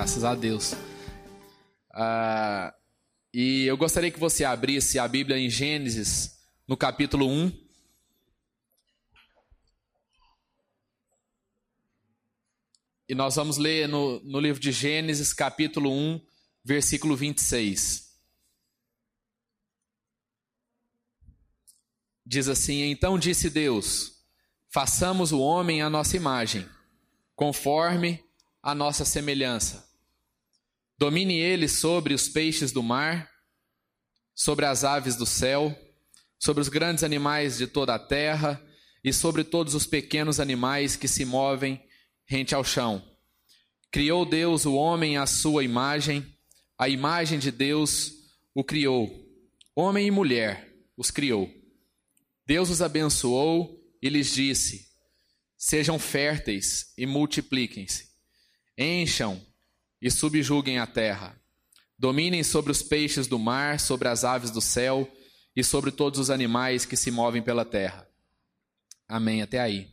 Graças a Deus. Ah, e eu gostaria que você abrisse a Bíblia em Gênesis, no capítulo 1. E nós vamos ler no, no livro de Gênesis, capítulo 1, versículo 26. Diz assim: Então disse Deus: Façamos o homem à nossa imagem, conforme a nossa semelhança. Domine ele sobre os peixes do mar, sobre as aves do céu, sobre os grandes animais de toda a terra e sobre todos os pequenos animais que se movem rente ao chão. Criou Deus o homem à sua imagem, a imagem de Deus o criou. Homem e mulher os criou. Deus os abençoou e lhes disse: Sejam férteis e multipliquem-se, encham e subjuguem a terra, dominem sobre os peixes do mar, sobre as aves do céu e sobre todos os animais que se movem pela terra. Amém. Até aí.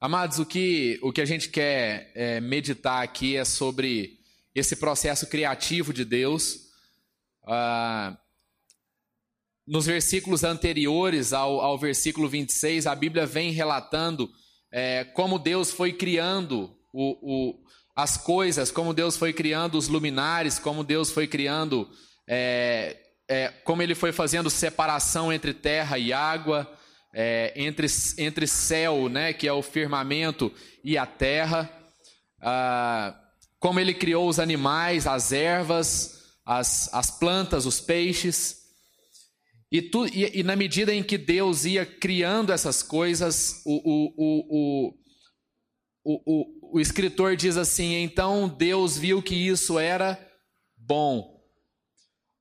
Amados, o que, o que a gente quer é, meditar aqui é sobre esse processo criativo de Deus. Ah, nos versículos anteriores ao, ao versículo 26, a Bíblia vem relatando é, como Deus foi criando o, o, as coisas, como Deus foi criando os luminares, como Deus foi criando, é, é, como Ele foi fazendo separação entre terra e água, é, entre, entre céu, né, que é o firmamento, e a terra, ah, como Ele criou os animais, as ervas, as, as plantas, os peixes. E, tu, e, e, na medida em que Deus ia criando essas coisas, o, o, o, o, o escritor diz assim: então Deus viu que isso era bom.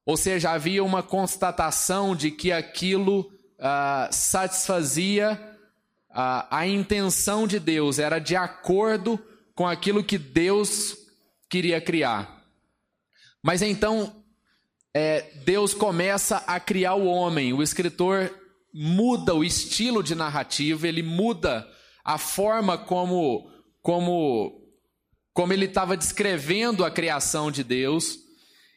Ou seja, havia uma constatação de que aquilo ah, satisfazia ah, a intenção de Deus, era de acordo com aquilo que Deus queria criar. Mas então é, Deus começa a criar o homem. O escritor muda o estilo de narrativa, ele muda a forma como, como, como ele estava descrevendo a criação de Deus.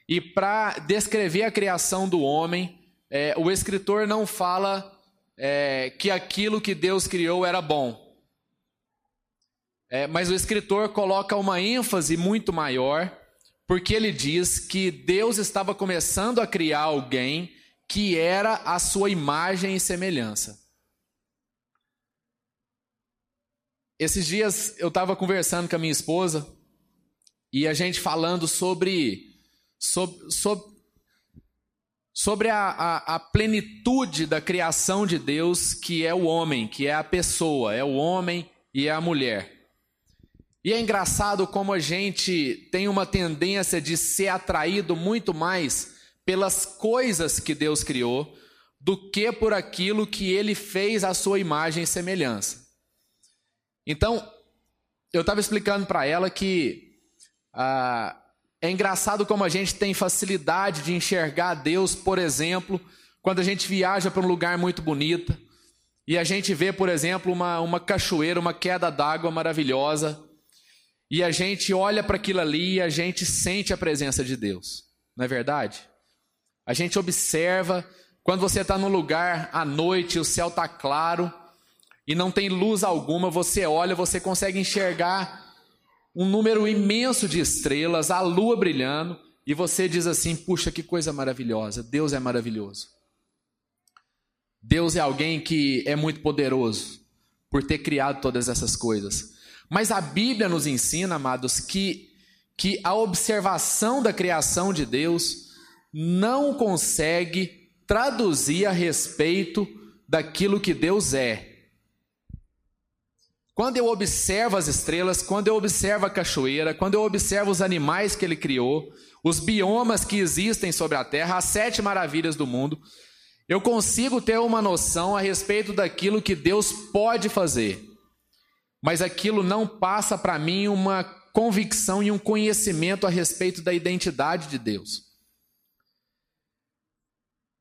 E para descrever a criação do homem, é, o escritor não fala é, que aquilo que Deus criou era bom. É, mas o escritor coloca uma ênfase muito maior porque ele diz que Deus estava começando a criar alguém que era a sua imagem e semelhança. Esses dias eu estava conversando com a minha esposa e a gente falando sobre, sobre, sobre, sobre a, a, a plenitude da criação de Deus, que é o homem, que é a pessoa, é o homem e é a mulher. E é engraçado como a gente tem uma tendência de ser atraído muito mais pelas coisas que Deus criou do que por aquilo que ele fez à sua imagem e semelhança. Então, eu estava explicando para ela que ah, é engraçado como a gente tem facilidade de enxergar Deus, por exemplo, quando a gente viaja para um lugar muito bonito e a gente vê, por exemplo, uma, uma cachoeira, uma queda d'água maravilhosa e a gente olha para aquilo ali e a gente sente a presença de Deus, não é verdade? A gente observa, quando você está num lugar à noite, o céu está claro e não tem luz alguma, você olha, você consegue enxergar um número imenso de estrelas, a lua brilhando, e você diz assim: puxa, que coisa maravilhosa, Deus é maravilhoso. Deus é alguém que é muito poderoso por ter criado todas essas coisas. Mas a Bíblia nos ensina, amados, que, que a observação da criação de Deus não consegue traduzir a respeito daquilo que Deus é. Quando eu observo as estrelas, quando eu observo a cachoeira, quando eu observo os animais que ele criou, os biomas que existem sobre a terra, as sete maravilhas do mundo, eu consigo ter uma noção a respeito daquilo que Deus pode fazer mas aquilo não passa para mim uma convicção e um conhecimento a respeito da identidade de Deus.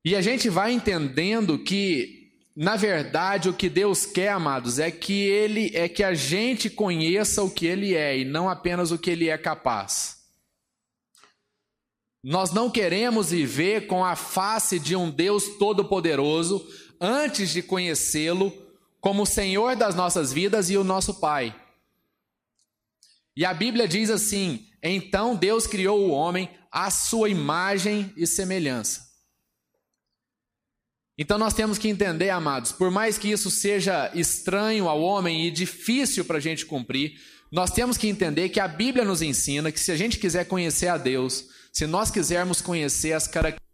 E a gente vai entendendo que, na verdade, o que Deus quer, amados, é que ele é que a gente conheça o que ele é e não apenas o que ele é capaz. Nós não queremos viver com a face de um Deus todo-poderoso antes de conhecê-lo como o Senhor das nossas vidas e o nosso Pai. E a Bíblia diz assim: então Deus criou o homem à sua imagem e semelhança. Então nós temos que entender, amados, por mais que isso seja estranho ao homem e difícil para a gente cumprir, nós temos que entender que a Bíblia nos ensina que se a gente quiser conhecer a Deus, se nós quisermos conhecer as características.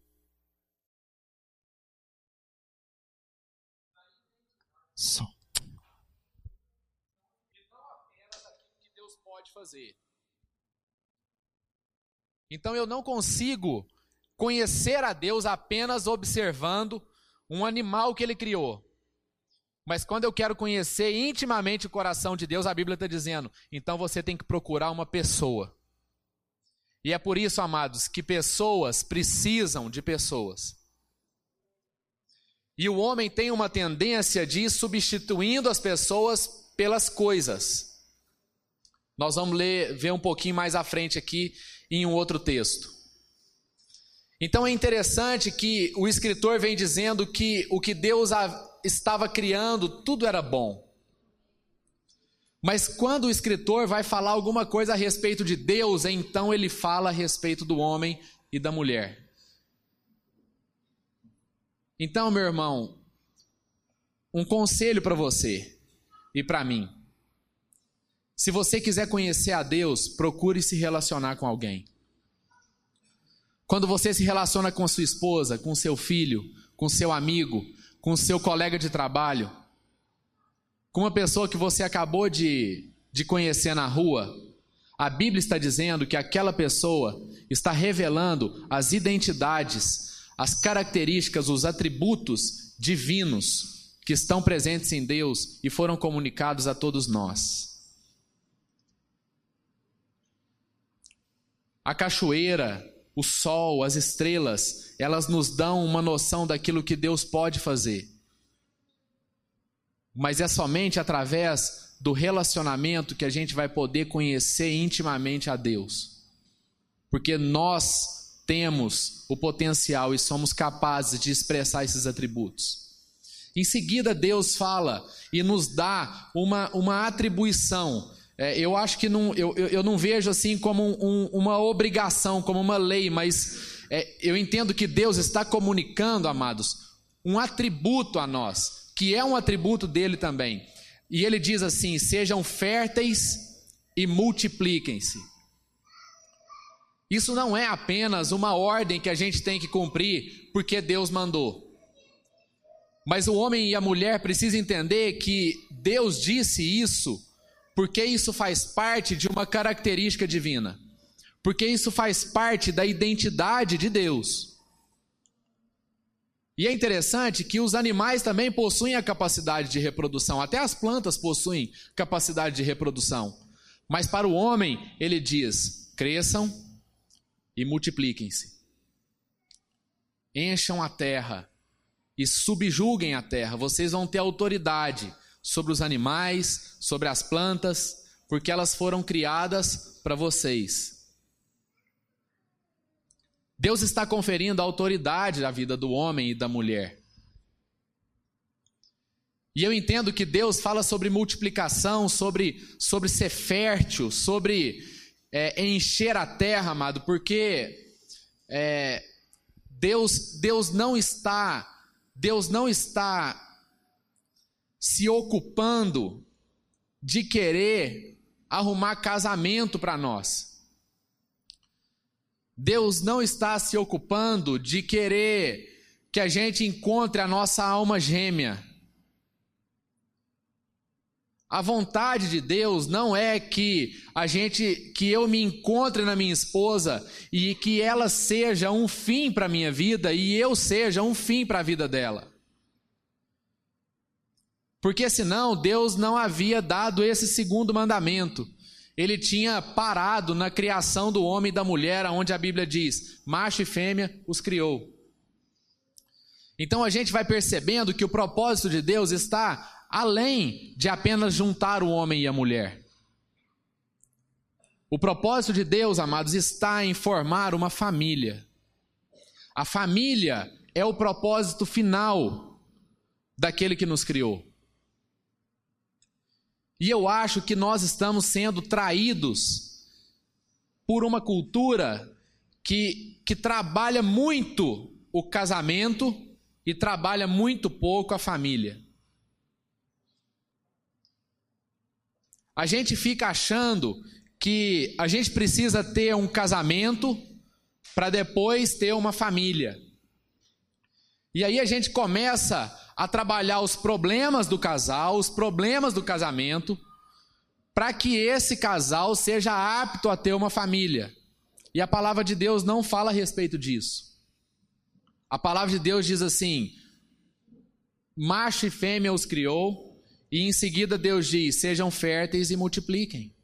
Som. Então eu não consigo conhecer a Deus apenas observando um animal que ele criou. Mas quando eu quero conhecer intimamente o coração de Deus, a Bíblia está dizendo, então você tem que procurar uma pessoa. E é por isso, amados, que pessoas precisam de pessoas. E o homem tem uma tendência de ir substituindo as pessoas pelas coisas. Nós vamos ler, ver um pouquinho mais à frente aqui em um outro texto. Então é interessante que o escritor vem dizendo que o que Deus estava criando, tudo era bom. Mas quando o escritor vai falar alguma coisa a respeito de Deus, então ele fala a respeito do homem e da mulher. Então, meu irmão, um conselho para você e para mim. Se você quiser conhecer a Deus, procure se relacionar com alguém. Quando você se relaciona com sua esposa, com seu filho, com seu amigo, com seu colega de trabalho, com uma pessoa que você acabou de, de conhecer na rua, a Bíblia está dizendo que aquela pessoa está revelando as identidades, as características, os atributos divinos que estão presentes em Deus e foram comunicados a todos nós. A cachoeira, o sol, as estrelas, elas nos dão uma noção daquilo que Deus pode fazer. Mas é somente através do relacionamento que a gente vai poder conhecer intimamente a Deus. Porque nós temos o potencial e somos capazes de expressar esses atributos. Em seguida, Deus fala e nos dá uma, uma atribuição é, eu acho que não, eu, eu não vejo assim como um, uma obrigação, como uma lei, mas é, eu entendo que Deus está comunicando, amados, um atributo a nós, que é um atributo dele também. E ele diz assim: sejam férteis e multipliquem-se. Isso não é apenas uma ordem que a gente tem que cumprir porque Deus mandou. Mas o homem e a mulher precisam entender que Deus disse isso porque isso faz parte de uma característica divina. Porque isso faz parte da identidade de Deus. E é interessante que os animais também possuem a capacidade de reprodução, até as plantas possuem capacidade de reprodução. Mas para o homem, ele diz: cresçam e multipliquem-se. Encham a terra e subjuguem a terra, vocês vão ter autoridade sobre os animais, sobre as plantas, porque elas foram criadas para vocês. Deus está conferindo autoridade à vida do homem e da mulher. E eu entendo que Deus fala sobre multiplicação, sobre, sobre ser fértil, sobre é, encher a terra, amado, porque é, Deus, Deus não está, Deus não está se ocupando de querer arrumar casamento para nós. Deus não está se ocupando de querer que a gente encontre a nossa alma gêmea. A vontade de Deus não é que a gente que eu me encontre na minha esposa e que ela seja um fim para minha vida e eu seja um fim para a vida dela. Porque senão Deus não havia dado esse segundo mandamento. Ele tinha parado na criação do homem e da mulher, onde a Bíblia diz: macho e fêmea os criou. Então a gente vai percebendo que o propósito de Deus está além de apenas juntar o homem e a mulher. O propósito de Deus, amados, está em formar uma família. A família é o propósito final daquele que nos criou. E eu acho que nós estamos sendo traídos por uma cultura que, que trabalha muito o casamento e trabalha muito pouco a família. A gente fica achando que a gente precisa ter um casamento para depois ter uma família. E aí a gente começa a trabalhar os problemas do casal, os problemas do casamento, para que esse casal seja apto a ter uma família. E a palavra de Deus não fala a respeito disso. A palavra de Deus diz assim: macho e fêmea os criou, e em seguida Deus diz: sejam férteis e multipliquem.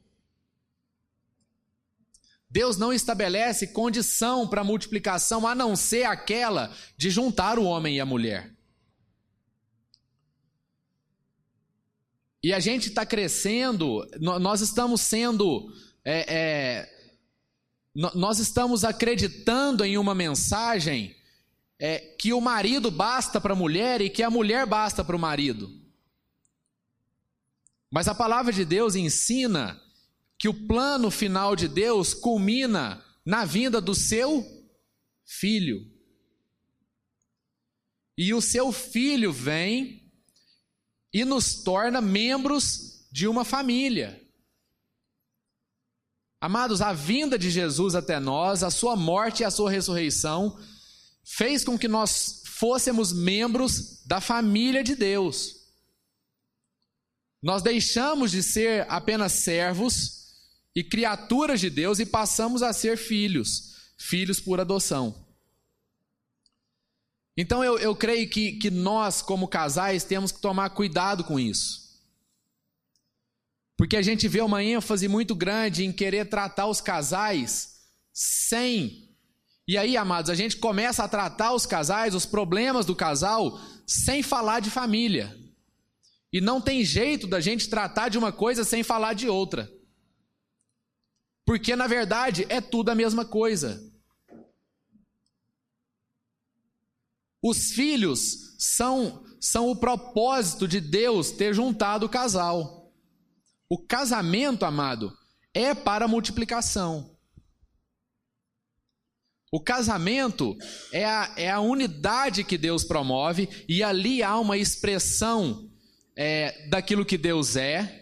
Deus não estabelece condição para multiplicação a não ser aquela de juntar o homem e a mulher. E a gente está crescendo, nós estamos sendo, é, é, nós estamos acreditando em uma mensagem é, que o marido basta para a mulher e que a mulher basta para o marido. Mas a palavra de Deus ensina que o plano final de Deus culmina na vinda do seu filho. E o seu filho vem e nos torna membros de uma família. Amados, a vinda de Jesus até nós, a sua morte e a sua ressurreição, fez com que nós fôssemos membros da família de Deus. Nós deixamos de ser apenas servos e criaturas de Deus e passamos a ser filhos, filhos por adoção. Então eu, eu creio que, que nós, como casais, temos que tomar cuidado com isso. Porque a gente vê uma ênfase muito grande em querer tratar os casais sem. E aí, amados, a gente começa a tratar os casais, os problemas do casal, sem falar de família. E não tem jeito da gente tratar de uma coisa sem falar de outra. Porque na verdade é tudo a mesma coisa. Os filhos são, são o propósito de Deus ter juntado o casal. O casamento, amado, é para multiplicação. O casamento é a, é a unidade que Deus promove, e ali há uma expressão é, daquilo que Deus é,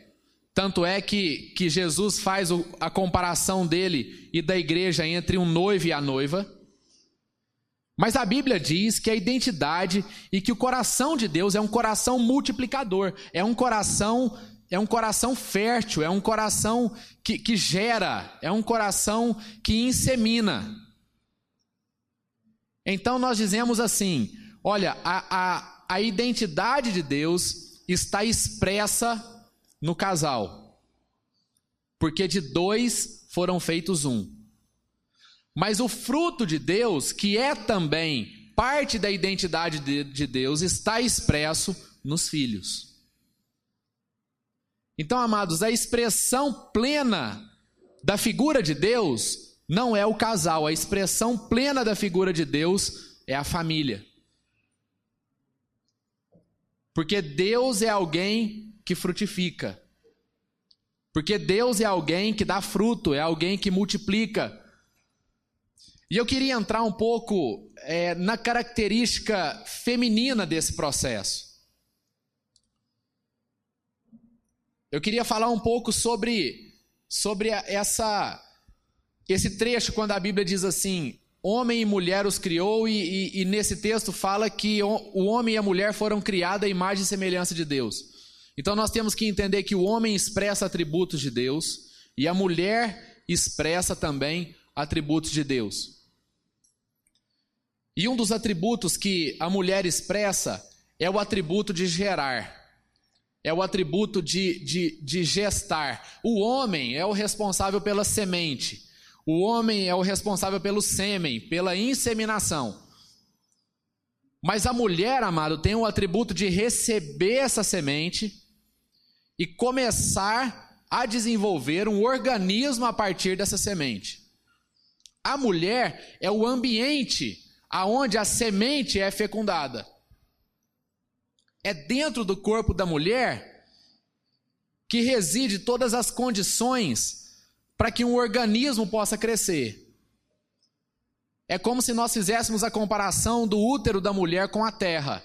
tanto é que, que Jesus faz o, a comparação dele e da igreja entre um noivo e a noiva. Mas a Bíblia diz que a identidade e que o coração de Deus é um coração multiplicador, é um coração é um coração fértil, é um coração que, que gera, é um coração que insemina. Então nós dizemos assim: olha, a, a, a identidade de Deus está expressa no casal. Porque de dois foram feitos um. Mas o fruto de Deus, que é também parte da identidade de, Deus, está expresso nos filhos. Então, amados, a expressão plena da figura de Deus não é o casal, a expressão plena da figura de Deus é a família. Porque Deus é alguém que frutifica. Porque Deus é alguém que dá fruto, é alguém que multiplica. E eu queria entrar um pouco é, na característica feminina desse processo. Eu queria falar um pouco sobre, sobre essa, esse trecho quando a Bíblia diz assim: homem e mulher os criou, e, e, e nesse texto fala que o homem e a mulher foram criados à imagem e semelhança de Deus. Então nós temos que entender que o homem expressa atributos de Deus e a mulher expressa também atributos de Deus. E um dos atributos que a mulher expressa é o atributo de gerar, é o atributo de, de, de gestar. O homem é o responsável pela semente, o homem é o responsável pelo sêmen, pela inseminação. Mas a mulher, amado, tem o atributo de receber essa semente e começar a desenvolver um organismo a partir dessa semente. A mulher é o ambiente aonde a semente é fecundada. É dentro do corpo da mulher que reside todas as condições para que um organismo possa crescer. É como se nós fizéssemos a comparação do útero da mulher com a terra,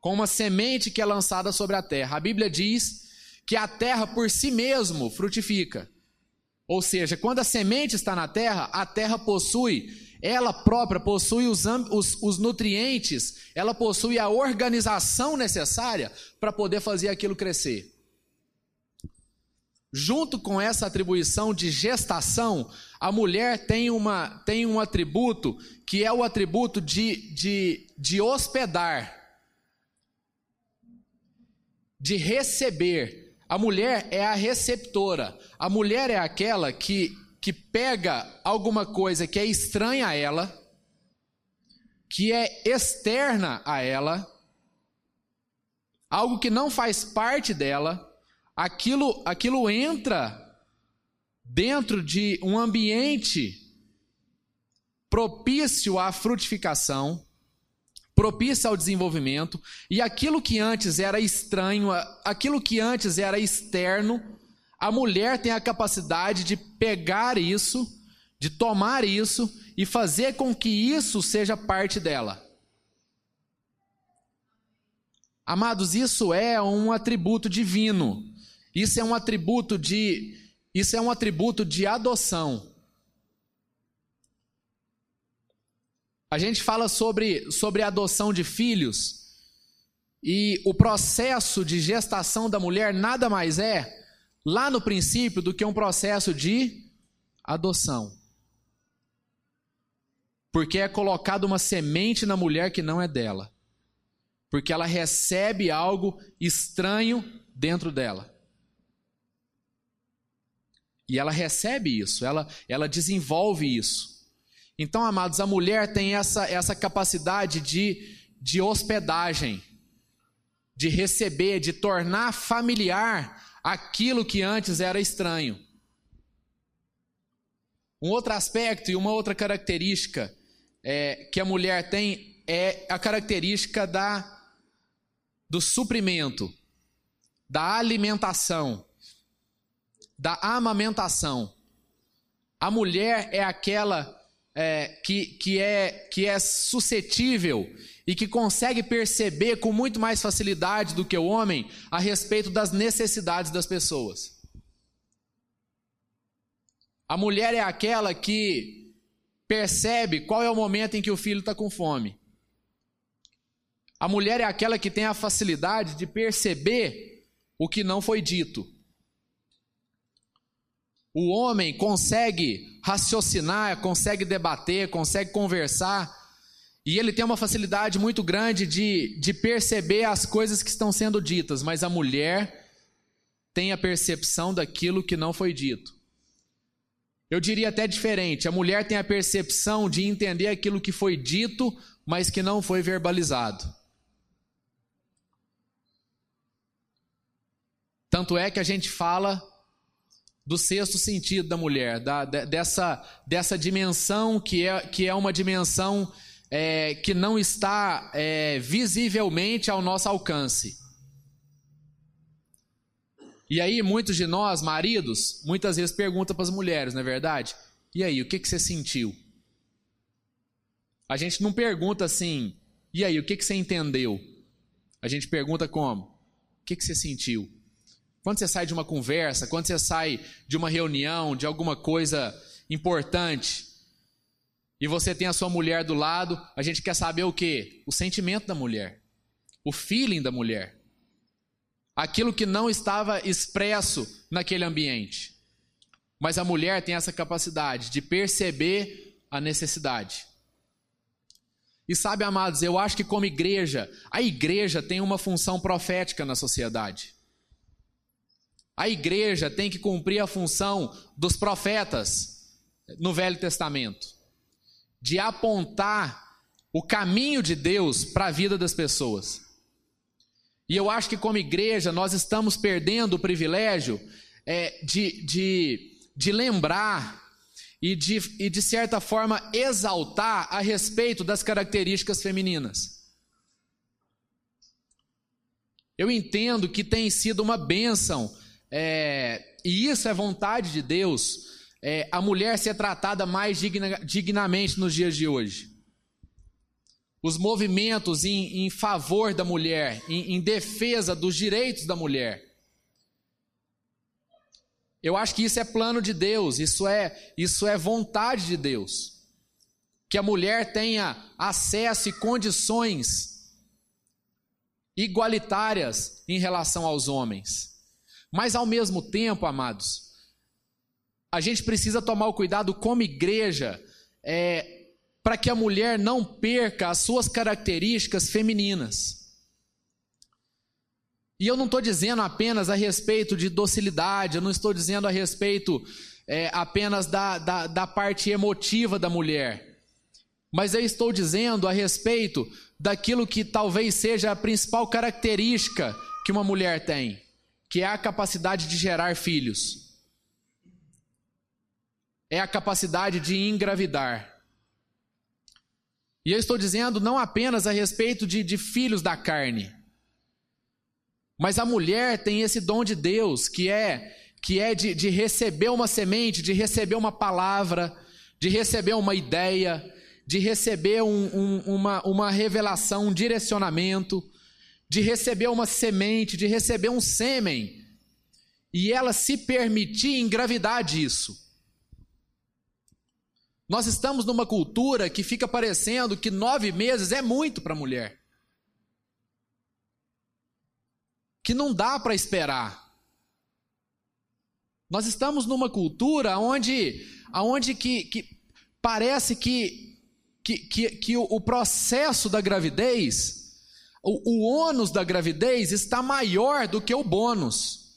com uma semente que é lançada sobre a terra. A Bíblia diz que a terra por si mesmo frutifica. Ou seja, quando a semente está na terra, a terra possui, ela própria possui os, os, os nutrientes, ela possui a organização necessária para poder fazer aquilo crescer. Junto com essa atribuição de gestação, a mulher tem, uma, tem um atributo que é o atributo de, de, de hospedar, de receber. A mulher é a receptora. A mulher é aquela que, que pega alguma coisa que é estranha a ela, que é externa a ela, algo que não faz parte dela, aquilo, aquilo entra dentro de um ambiente propício à frutificação, propício ao desenvolvimento, e aquilo que antes era estranho, aquilo que antes era externo, a mulher tem a capacidade de pegar isso, de tomar isso e fazer com que isso seja parte dela. Amados, isso é um atributo divino. Isso é um atributo de isso é um atributo de adoção. A gente fala sobre, sobre adoção de filhos, e o processo de gestação da mulher nada mais é, lá no princípio, do que um processo de adoção. Porque é colocada uma semente na mulher que não é dela. Porque ela recebe algo estranho dentro dela. E ela recebe isso, ela, ela desenvolve isso. Então, amados, a mulher tem essa, essa capacidade de, de hospedagem, de receber, de tornar familiar aquilo que antes era estranho. Um outro aspecto e uma outra característica é, que a mulher tem é a característica da, do suprimento, da alimentação, da amamentação. A mulher é aquela é, que, que, é, que é suscetível e que consegue perceber com muito mais facilidade do que o homem a respeito das necessidades das pessoas. A mulher é aquela que percebe qual é o momento em que o filho está com fome. A mulher é aquela que tem a facilidade de perceber o que não foi dito. O homem consegue raciocinar, consegue debater, consegue conversar, e ele tem uma facilidade muito grande de, de perceber as coisas que estão sendo ditas, mas a mulher tem a percepção daquilo que não foi dito. Eu diria até diferente: a mulher tem a percepção de entender aquilo que foi dito, mas que não foi verbalizado. Tanto é que a gente fala do sexto sentido da mulher, da, dessa, dessa dimensão que é, que é uma dimensão é, que não está é, visivelmente ao nosso alcance. E aí, muitos de nós, maridos, muitas vezes perguntam para as mulheres, não é verdade? E aí, o que, que você sentiu? A gente não pergunta assim, e aí, o que, que você entendeu? A gente pergunta como? O que, que você sentiu? Quando você sai de uma conversa, quando você sai de uma reunião, de alguma coisa importante, e você tem a sua mulher do lado, a gente quer saber o quê? O sentimento da mulher, o feeling da mulher. Aquilo que não estava expresso naquele ambiente. Mas a mulher tem essa capacidade de perceber a necessidade. E sabe, amados, eu acho que como igreja, a igreja tem uma função profética na sociedade. A igreja tem que cumprir a função dos profetas no Velho Testamento, de apontar o caminho de Deus para a vida das pessoas. E eu acho que, como igreja, nós estamos perdendo o privilégio é, de, de, de lembrar e de, e de certa forma exaltar a respeito das características femininas. Eu entendo que tem sido uma bênção, é, e isso é vontade de Deus, é, a mulher ser tratada mais digna, dignamente nos dias de hoje. Os movimentos em, em favor da mulher, em, em defesa dos direitos da mulher. Eu acho que isso é plano de Deus, isso é, isso é vontade de Deus. Que a mulher tenha acesso e condições igualitárias em relação aos homens. Mas ao mesmo tempo, amados, a gente precisa tomar o cuidado como igreja é, para que a mulher não perca as suas características femininas. E eu não estou dizendo apenas a respeito de docilidade, eu não estou dizendo a respeito é, apenas da, da, da parte emotiva da mulher, mas eu estou dizendo a respeito daquilo que talvez seja a principal característica que uma mulher tem, que é a capacidade de gerar filhos, é a capacidade de engravidar. E eu estou dizendo não apenas a respeito de, de filhos da carne, mas a mulher tem esse dom de Deus, que é que é de, de receber uma semente, de receber uma palavra, de receber uma ideia, de receber um, um, uma, uma revelação, um direcionamento, de receber uma semente, de receber um sêmen, e ela se permitir engravidar disso. Nós estamos numa cultura que fica parecendo que nove meses é muito para a mulher. que não dá para esperar. Nós estamos numa cultura onde, onde que, que parece que, que, que, que o, o, processo da gravidez, o, o ônus da gravidez está maior do que o bônus.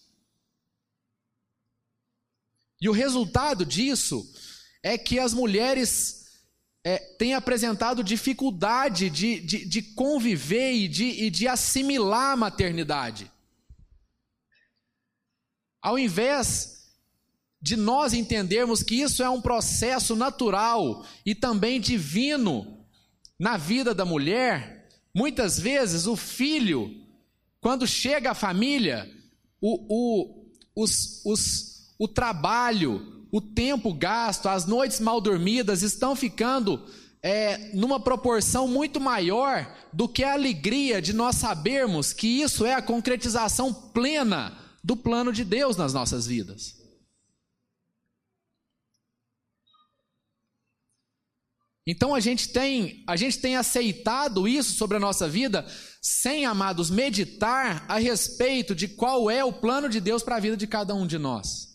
E o resultado disso é que as mulheres é, têm apresentado dificuldade de, de, de conviver e de, e de assimilar a maternidade. Ao invés de nós entendermos que isso é um processo natural e também divino na vida da mulher, muitas vezes o filho, quando chega à família, o, o, os, os, o trabalho, o tempo gasto, as noites mal dormidas estão ficando é, numa proporção muito maior do que a alegria de nós sabermos que isso é a concretização plena do plano de Deus nas nossas vidas. Então a gente tem, a gente tem aceitado isso sobre a nossa vida sem, amados, meditar a respeito de qual é o plano de Deus para a vida de cada um de nós.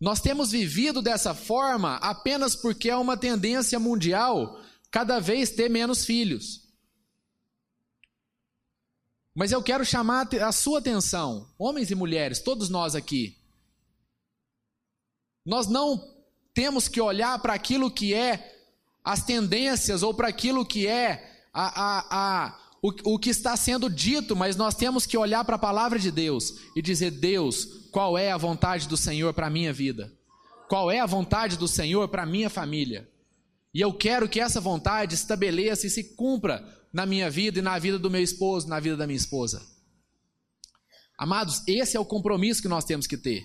Nós temos vivido dessa forma apenas porque é uma tendência mundial cada vez ter menos filhos. Mas eu quero chamar a sua atenção, homens e mulheres, todos nós aqui. Nós não temos que olhar para aquilo que é as tendências ou para aquilo que é a, a, a, o, o que está sendo dito, mas nós temos que olhar para a palavra de Deus e dizer: Deus, qual é a vontade do Senhor para a minha vida? Qual é a vontade do Senhor para a minha família? E eu quero que essa vontade estabeleça e se cumpra na minha vida e na vida do meu esposo, na vida da minha esposa. Amados, esse é o compromisso que nós temos que ter.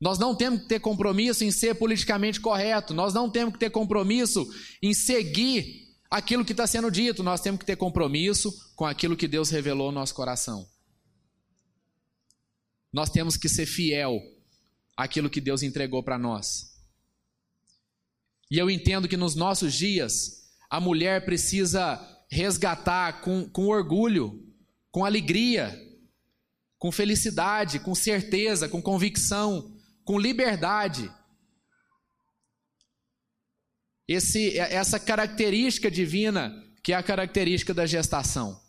Nós não temos que ter compromisso em ser politicamente correto, nós não temos que ter compromisso em seguir aquilo que está sendo dito, nós temos que ter compromisso com aquilo que Deus revelou no nosso coração. Nós temos que ser fiel àquilo que Deus entregou para nós. E eu entendo que nos nossos dias, a mulher precisa resgatar com, com orgulho, com alegria, com felicidade, com certeza, com convicção, com liberdade. Esse, essa característica divina que é a característica da gestação.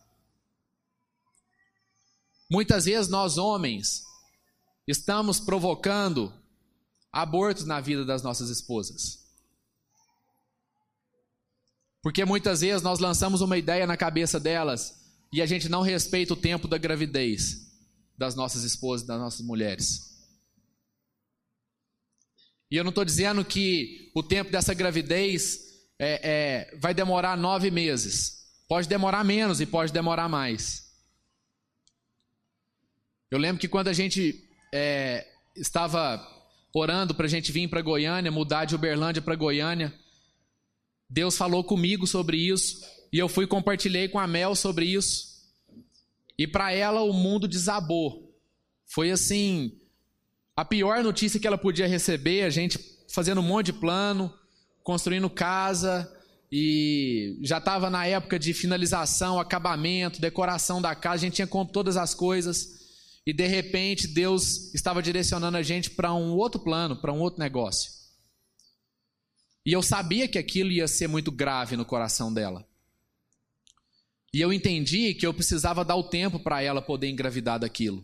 Muitas vezes nós homens estamos provocando abortos na vida das nossas esposas. Porque muitas vezes nós lançamos uma ideia na cabeça delas e a gente não respeita o tempo da gravidez das nossas esposas, das nossas mulheres. E eu não estou dizendo que o tempo dessa gravidez é, é, vai demorar nove meses. Pode demorar menos e pode demorar mais. Eu lembro que quando a gente é, estava orando para a gente vir para Goiânia, mudar de Uberlândia para Goiânia, Deus falou comigo sobre isso e eu fui compartilhei com a Mel sobre isso. E para ela o mundo desabou. Foi assim, a pior notícia que ela podia receber, a gente fazendo um monte de plano, construindo casa e já estava na época de finalização, acabamento, decoração da casa, a gente tinha comprado todas as coisas. E de repente Deus estava direcionando a gente para um outro plano, para um outro negócio. E eu sabia que aquilo ia ser muito grave no coração dela. E eu entendi que eu precisava dar o tempo para ela poder engravidar daquilo.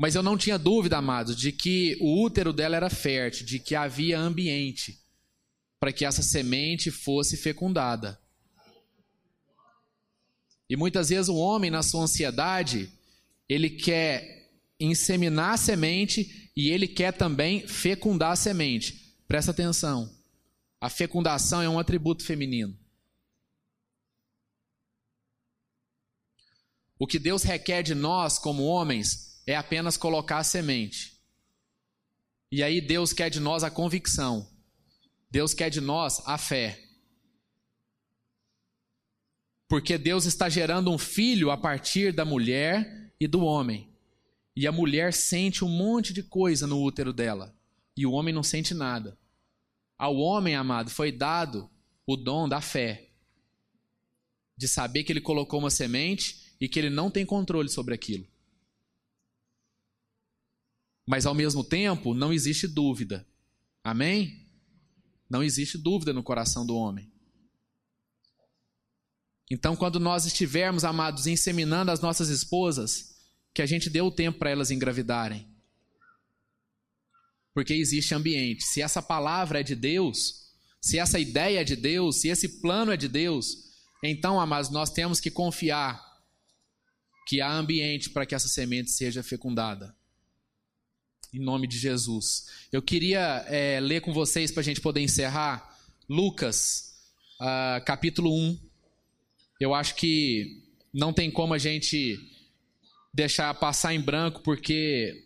Mas eu não tinha dúvida, amados, de que o útero dela era fértil, de que havia ambiente para que essa semente fosse fecundada. E muitas vezes o homem, na sua ansiedade, ele quer inseminar a semente e ele quer também fecundar a semente. Presta atenção. A fecundação é um atributo feminino. O que Deus requer de nós, como homens, é apenas colocar a semente. E aí Deus quer de nós a convicção. Deus quer de nós a fé. Porque Deus está gerando um filho a partir da mulher e do homem. E a mulher sente um monte de coisa no útero dela. E o homem não sente nada. Ao homem, amado, foi dado o dom da fé. De saber que ele colocou uma semente e que ele não tem controle sobre aquilo. Mas ao mesmo tempo, não existe dúvida. Amém? Não existe dúvida no coração do homem. Então, quando nós estivermos, amados, inseminando as nossas esposas, que a gente dê o tempo para elas engravidarem. Porque existe ambiente. Se essa palavra é de Deus, se essa ideia é de Deus, se esse plano é de Deus, então, amados, nós temos que confiar que há ambiente para que essa semente seja fecundada. Em nome de Jesus. Eu queria é, ler com vocês para a gente poder encerrar Lucas, uh, capítulo 1. Eu acho que não tem como a gente deixar passar em branco, porque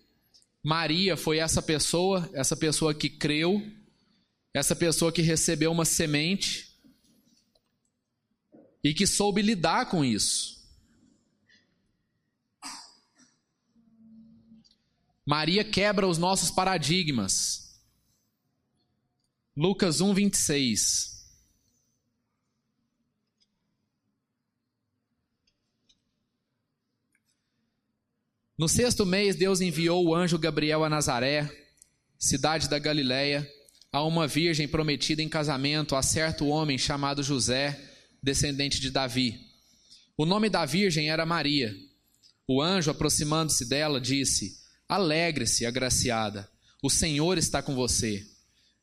Maria foi essa pessoa, essa pessoa que creu, essa pessoa que recebeu uma semente e que soube lidar com isso. Maria quebra os nossos paradigmas. Lucas 1, 26. No sexto mês, Deus enviou o anjo Gabriel a Nazaré, cidade da Galiléia, a uma virgem prometida em casamento a certo homem chamado José, descendente de Davi. O nome da virgem era Maria. O anjo, aproximando-se dela, disse: Alegre-se, agraciada, o Senhor está com você.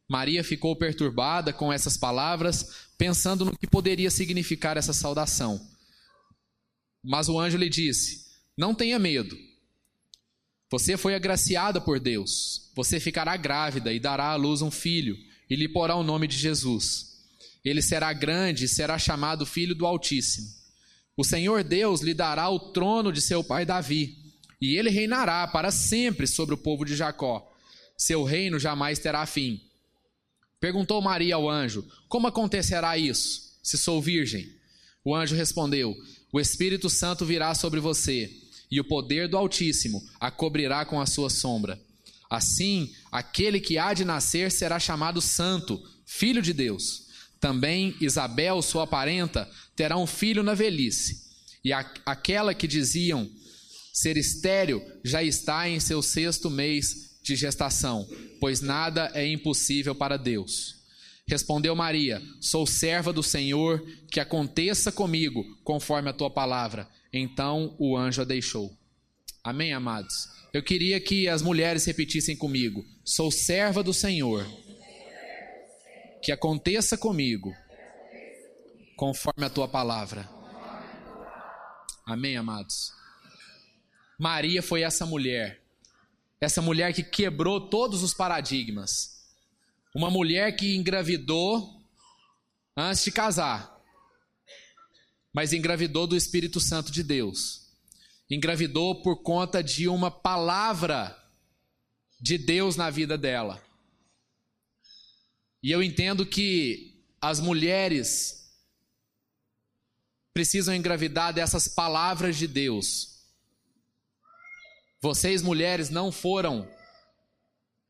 Maria ficou perturbada com essas palavras, pensando no que poderia significar essa saudação. Mas o anjo lhe disse: Não tenha medo. Você foi agraciada por Deus. Você ficará grávida e dará à luz um filho, e lhe porá o nome de Jesus. Ele será grande e será chamado Filho do Altíssimo. O Senhor Deus lhe dará o trono de seu pai Davi e ele reinará para sempre sobre o povo de Jacó. Seu reino jamais terá fim. Perguntou Maria ao anjo: Como acontecerá isso, se sou virgem? O anjo respondeu: O Espírito Santo virá sobre você, e o poder do Altíssimo a cobrirá com a sua sombra. Assim, aquele que há de nascer será chamado Santo, Filho de Deus. Também Isabel, sua parenta, terá um filho na velhice. E a, aquela que diziam Ser estéril já está em seu sexto mês de gestação, pois nada é impossível para Deus. Respondeu Maria: Sou serva do Senhor, que aconteça comigo conforme a tua palavra. Então o anjo a deixou. Amém, amados? Eu queria que as mulheres repetissem comigo: Sou serva do Senhor, que aconteça comigo conforme a tua palavra. Amém, amados? Maria foi essa mulher, essa mulher que quebrou todos os paradigmas. Uma mulher que engravidou antes de casar, mas engravidou do Espírito Santo de Deus. Engravidou por conta de uma palavra de Deus na vida dela. E eu entendo que as mulheres precisam engravidar dessas palavras de Deus. Vocês, mulheres, não foram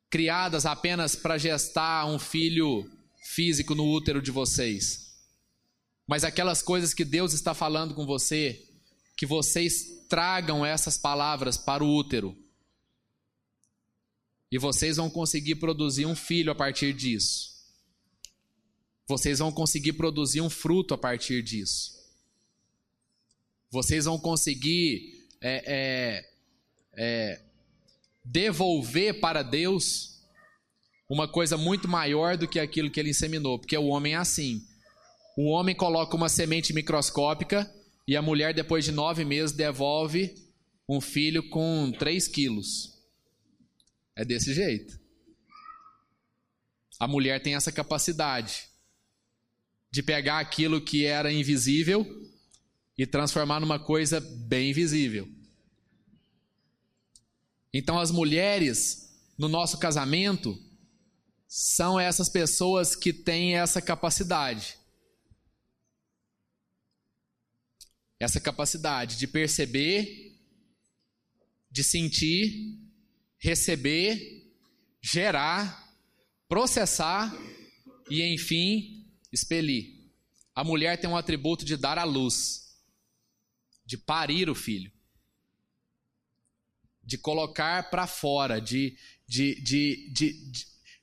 criadas apenas para gestar um filho físico no útero de vocês, mas aquelas coisas que Deus está falando com você, que vocês tragam essas palavras para o útero. E vocês vão conseguir produzir um filho a partir disso. Vocês vão conseguir produzir um fruto a partir disso. Vocês vão conseguir é, é, é, devolver para Deus uma coisa muito maior do que aquilo que ele inseminou, porque o homem é assim. O homem coloca uma semente microscópica e a mulher, depois de nove meses, devolve um filho com três quilos. É desse jeito. A mulher tem essa capacidade de pegar aquilo que era invisível e transformar numa coisa bem visível. Então, as mulheres no nosso casamento são essas pessoas que têm essa capacidade. Essa capacidade de perceber, de sentir, receber, gerar, processar e, enfim, expelir. A mulher tem um atributo de dar à luz de parir o filho, de colocar para fora, de, de, de, de,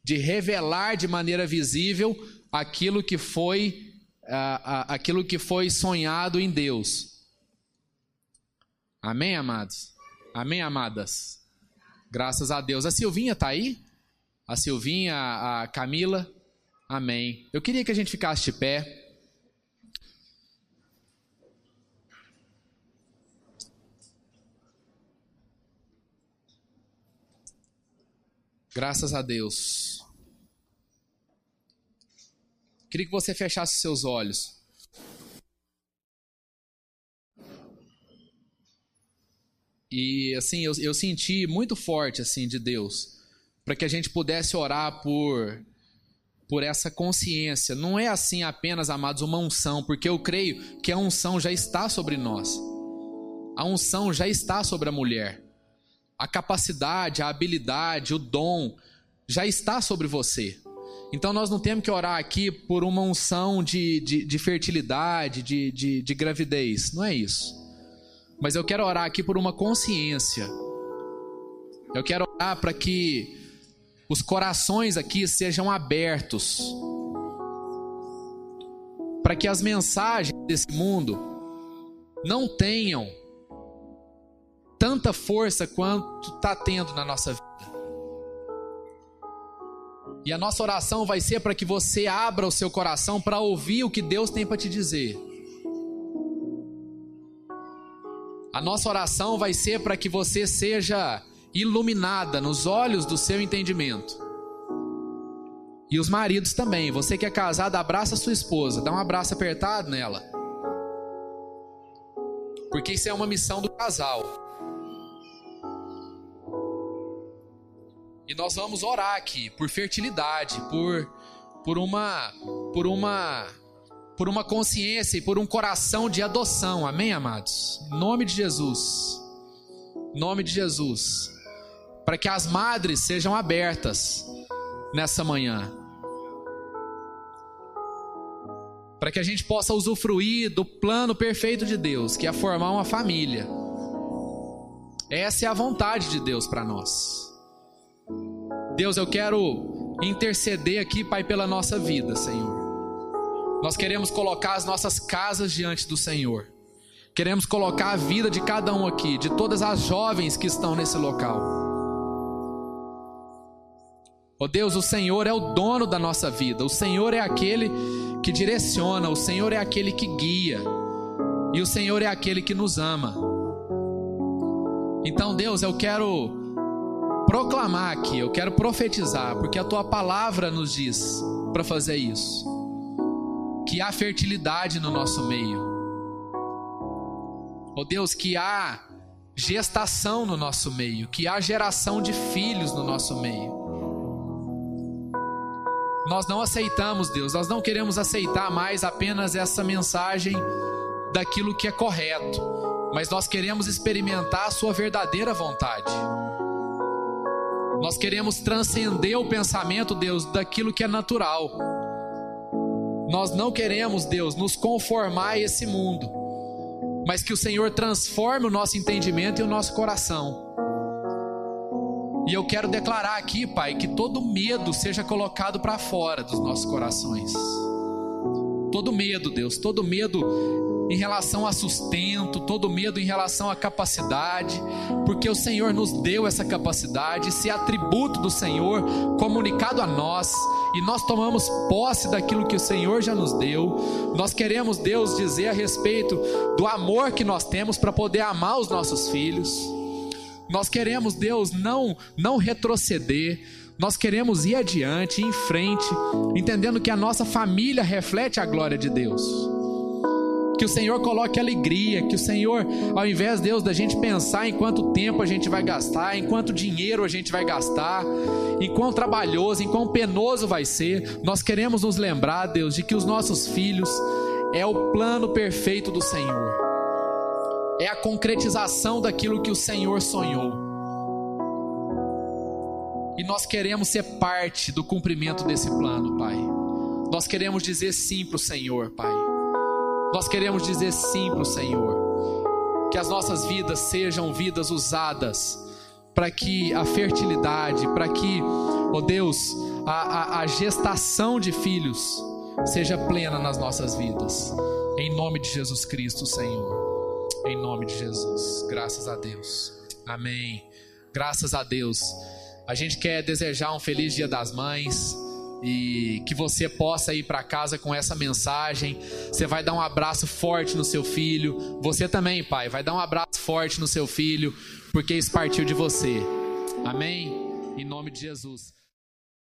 de, revelar de maneira visível aquilo que foi aquilo que foi sonhado em Deus. Amém, amados? Amém, amadas? Graças a Deus. A Silvinha está aí? A Silvinha, a Camila? Amém. Eu queria que a gente ficasse de pé. Graças a Deus. Queria que você fechasse seus olhos. E assim, eu, eu senti muito forte assim de Deus, para que a gente pudesse orar por por essa consciência. Não é assim apenas, amados, uma unção, porque eu creio que a unção já está sobre nós. A unção já está sobre a mulher a capacidade, a habilidade, o dom já está sobre você. Então nós não temos que orar aqui por uma unção de, de, de fertilidade, de, de, de gravidez. Não é isso. Mas eu quero orar aqui por uma consciência. Eu quero orar para que os corações aqui sejam abertos. Para que as mensagens desse mundo não tenham tanta força quanto está tendo na nossa vida. E a nossa oração vai ser para que você abra o seu coração para ouvir o que Deus tem para te dizer. A nossa oração vai ser para que você seja iluminada nos olhos do seu entendimento. E os maridos também. Você que é casado, abraça sua esposa, dá um abraço apertado nela. Porque isso é uma missão do casal. E nós vamos orar aqui por fertilidade, por por uma por uma por uma consciência e por um coração de adoção. Amém, amados. Em nome de Jesus. Em nome de Jesus. Para que as madres sejam abertas nessa manhã. Para que a gente possa usufruir do plano perfeito de Deus, que é formar uma família. Essa é a vontade de Deus para nós. Deus, eu quero interceder aqui, Pai, pela nossa vida, Senhor. Nós queremos colocar as nossas casas diante do Senhor. Queremos colocar a vida de cada um aqui, de todas as jovens que estão nesse local. Ó oh Deus, o Senhor é o dono da nossa vida, o Senhor é aquele que direciona, o Senhor é aquele que guia. E o Senhor é aquele que nos ama. Então, Deus, eu quero proclamar aqui, eu quero profetizar, porque a tua palavra nos diz para fazer isso. Que há fertilidade no nosso meio. Oh Deus, que há gestação no nosso meio, que há geração de filhos no nosso meio. Nós não aceitamos, Deus, nós não queremos aceitar mais apenas essa mensagem daquilo que é correto, mas nós queremos experimentar a Sua verdadeira vontade. Nós queremos transcender o pensamento, Deus, daquilo que é natural. Nós não queremos, Deus, nos conformar a esse mundo mas que o Senhor transforme o nosso entendimento e o nosso coração. E eu quero declarar aqui, Pai, que todo medo seja colocado para fora dos nossos corações. Todo medo, Deus, todo medo em relação a sustento, todo medo em relação à capacidade, porque o Senhor nos deu essa capacidade, esse atributo do Senhor comunicado a nós, e nós tomamos posse daquilo que o Senhor já nos deu. Nós queremos, Deus, dizer a respeito do amor que nós temos para poder amar os nossos filhos. Nós queremos, Deus, não não retroceder. Nós queremos ir adiante, em frente, entendendo que a nossa família reflete a glória de Deus. Que o Senhor coloque alegria, que o Senhor, ao invés, Deus, da gente pensar em quanto tempo a gente vai gastar, em quanto dinheiro a gente vai gastar, em quão trabalhoso, em quão penoso vai ser, nós queremos nos lembrar, Deus, de que os nossos filhos é o plano perfeito do Senhor, é a concretização daquilo que o Senhor sonhou. E nós queremos ser parte do cumprimento desse plano, Pai. Nós queremos dizer sim para o Senhor, Pai. Nós queremos dizer sim para o Senhor. Que as nossas vidas sejam vidas usadas para que a fertilidade, para que, oh Deus, a, a, a gestação de filhos seja plena nas nossas vidas. Em nome de Jesus Cristo, Senhor. Em nome de Jesus. Graças a Deus. Amém. Graças a Deus. A gente quer desejar um feliz Dia das Mães e que você possa ir para casa com essa mensagem. Você vai dar um abraço forte no seu filho. Você também, pai, vai dar um abraço forte no seu filho, porque isso partiu de você. Amém? Em nome de Jesus.